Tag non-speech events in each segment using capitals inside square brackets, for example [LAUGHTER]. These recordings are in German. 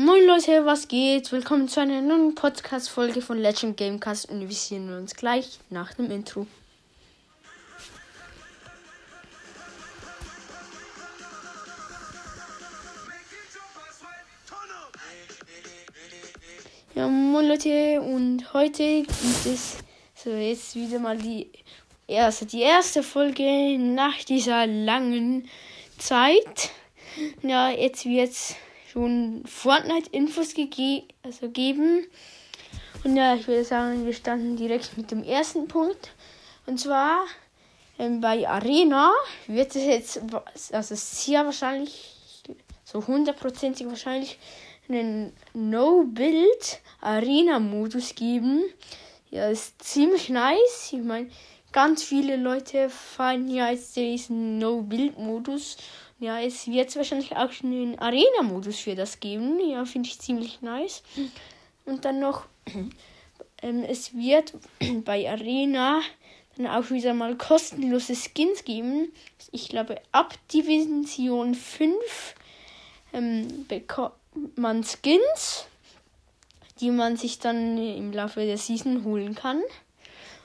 Moin Leute, was geht? Willkommen zu einer neuen Podcast-Folge von Legend Gamecast und wir sehen uns gleich nach dem Intro. Ja, moin Leute und heute gibt es so jetzt wieder mal die erste, die erste Folge nach dieser langen Zeit. Ja, jetzt wird's schon Fortnite-Infos gege also geben. Und ja, ich würde sagen, wir starten direkt mit dem ersten Punkt. Und zwar ähm, bei Arena wird es jetzt, also sehr wahrscheinlich, so hundertprozentig wahrscheinlich, einen No-Build-Arena-Modus geben. Ja, ist ziemlich nice. Ich meine, ganz viele Leute feiern ja jetzt diesen No-Build-Modus ja, es wird wahrscheinlich auch schon einen Arena-Modus für das geben. Ja, finde ich ziemlich nice. Und dann noch, [CLEARS THROAT] ähm, es wird [CLEARS THROAT] bei Arena dann auch wieder mal kostenlose Skins geben. Ich glaube, ab Division 5 ähm, bekommt man Skins, die man sich dann im Laufe der Season holen kann.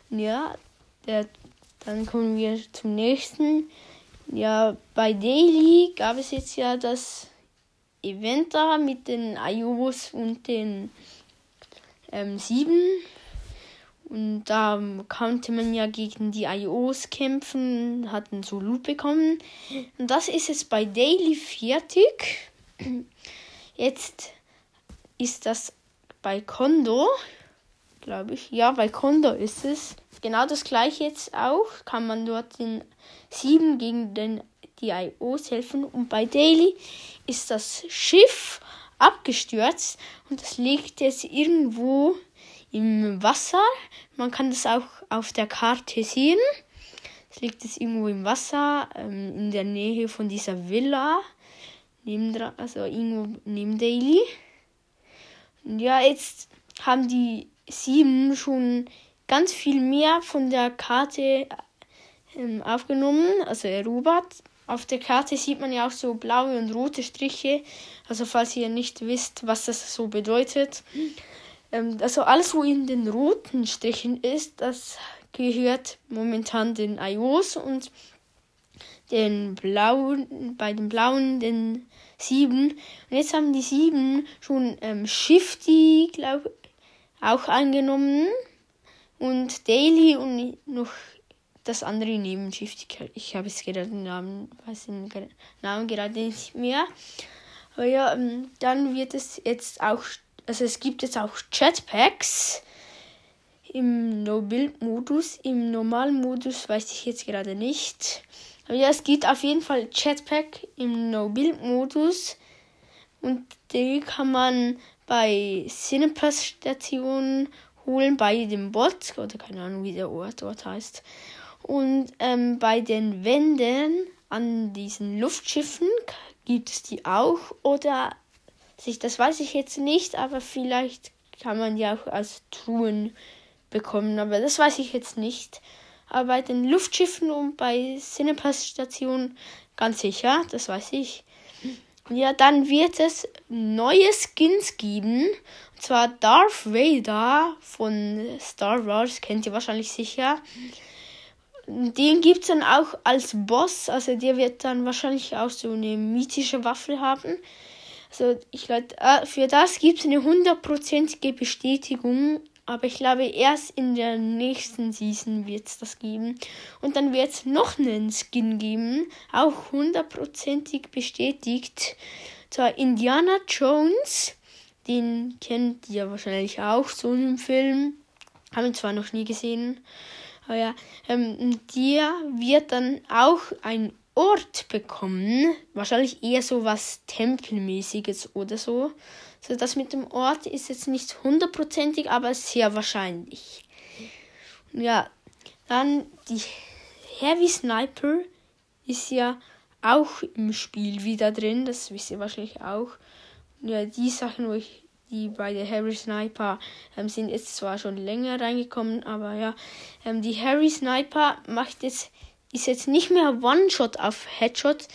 Und ja, der, dann kommen wir zum nächsten. Ja, bei Daily gab es jetzt ja das Event da mit den Ayobos und den ähm, Sieben. Und da konnte man ja gegen die IOs kämpfen, hatten so Loot bekommen. Und das ist jetzt bei Daily fertig. Jetzt ist das bei Kondo, glaube ich. Ja, bei Kondo ist es. Genau das gleiche jetzt auch. Kann man dort den 7 gegen den, die IOs helfen. Und bei Daily ist das Schiff abgestürzt und das liegt jetzt irgendwo im Wasser. Man kann das auch auf der Karte sehen. Es liegt jetzt irgendwo im Wasser, ähm, in der Nähe von dieser Villa. Neben, also irgendwo neben Daily. Und ja, jetzt haben die sieben schon ganz viel mehr von der Karte ähm, aufgenommen, also erobert. Auf der Karte sieht man ja auch so blaue und rote Striche. Also falls ihr nicht wisst, was das so bedeutet. Ähm, also alles, wo in den roten Strichen ist, das gehört momentan den IOs und den blauen, bei den blauen den sieben. Und jetzt haben die sieben schon ähm, Shifty, glaube auch angenommen. Und Daily und noch das andere Nebenschiff. Ich habe jetzt gerade den Namen, weiß den Namen gerade nicht mehr. Aber ja, ähm, dann wird es jetzt auch, also es gibt jetzt auch Jetpacks im No-Build-Modus. Im normalen Modus weiß ich jetzt gerade nicht. Aber ja, es gibt auf jeden Fall Jetpack im No-Build-Modus. Und die kann man bei Cinepass-Stationen holen, bei dem Bot. Oder keine Ahnung, wie der Ort dort heißt. Und ähm, bei den Wänden an diesen Luftschiffen gibt es die auch. Oder sich, das weiß ich jetzt nicht, aber vielleicht kann man die auch als Truhen bekommen. Aber das weiß ich jetzt nicht. Aber bei den Luftschiffen und bei Cinepass-Stationen ganz sicher, das weiß ich. Ja, dann wird es neue Skins geben. Und zwar Darth Vader von Star Wars, kennt ihr wahrscheinlich sicher den gibt es dann auch als Boss. Also der wird dann wahrscheinlich auch so eine mythische Waffe haben. Also ich glaube, äh, für das gibt es eine hundertprozentige Bestätigung. Aber ich glaube, erst in der nächsten Season wird es das geben. Und dann wird es noch einen Skin geben. Auch hundertprozentig bestätigt. Zwar Indiana Jones. Den kennt ihr wahrscheinlich auch so im Film. Haben ihn zwar noch nie gesehen. Aber ja, ähm, der wird dann auch ein Ort bekommen. Wahrscheinlich eher so was Tempelmäßiges oder so. So, das mit dem Ort ist jetzt nicht hundertprozentig, aber sehr wahrscheinlich. Ja, dann die Heavy Sniper ist ja auch im Spiel wieder drin. Das wisst ihr wahrscheinlich auch. Ja, die Sachen, wo ich die bei der Harry Sniper ähm, sind jetzt zwar schon länger reingekommen, aber ja, ähm, die Harry Sniper macht jetzt ist jetzt nicht mehr One-Shot auf Headshot.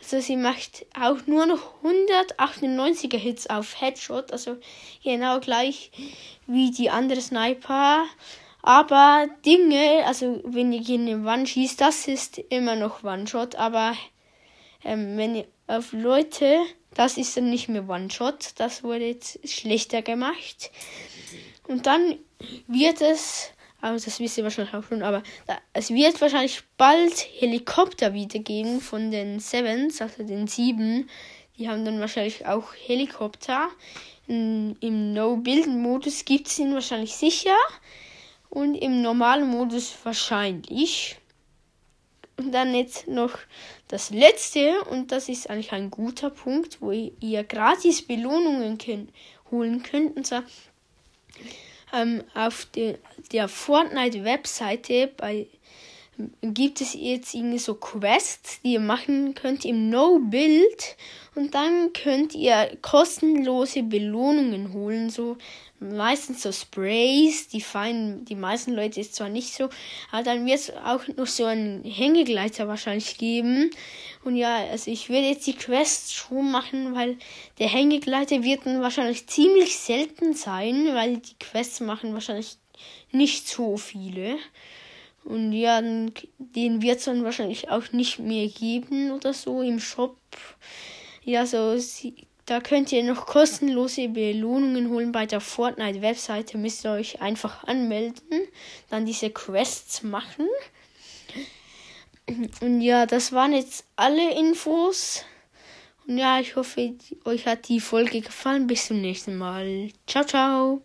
Also sie macht auch nur noch 198er Hits auf Headshot, also genau gleich wie die andere Sniper. Aber Dinge, also wenn ihr gegen eine Wand schießt, das ist immer noch One-Shot. Aber ähm, wenn ihr auf Leute, das ist dann nicht mehr One-Shot. Das wurde jetzt schlechter gemacht. Und dann wird es, aber das wisst ihr wahrscheinlich auch schon, aber da, es wird wahrscheinlich bald Helikopter wiedergeben von den Sevens, also den Sieben. Die haben dann wahrscheinlich auch Helikopter. In, Im No-Build-Modus gibt es ihn wahrscheinlich sicher. Und im normalen Modus wahrscheinlich. Und dann jetzt noch das letzte, und das ist eigentlich ein guter Punkt, wo ihr gratis Belohnungen holen könnt. Und zwar ähm, auf de, der Fortnite-Webseite gibt es jetzt irgendwie so Quests, die ihr machen könnt im No-Build und dann könnt ihr kostenlose Belohnungen holen, so meistens so Sprays, die feinen, die meisten Leute ist zwar nicht so, aber dann wird es auch noch so einen Hängegleiter wahrscheinlich geben. Und ja, also ich würde jetzt die Quest schon machen, weil der Hängegleiter wird dann wahrscheinlich ziemlich selten sein, weil die Quests machen wahrscheinlich nicht so viele. Und ja, den wird es dann wahrscheinlich auch nicht mehr geben oder so im Shop. Ja, so da könnt ihr noch kostenlose Belohnungen holen bei der Fortnite-Webseite. Müsst ihr euch einfach anmelden, dann diese Quests machen. Und ja, das waren jetzt alle Infos. Und ja, ich hoffe, euch hat die Folge gefallen. Bis zum nächsten Mal. Ciao, ciao.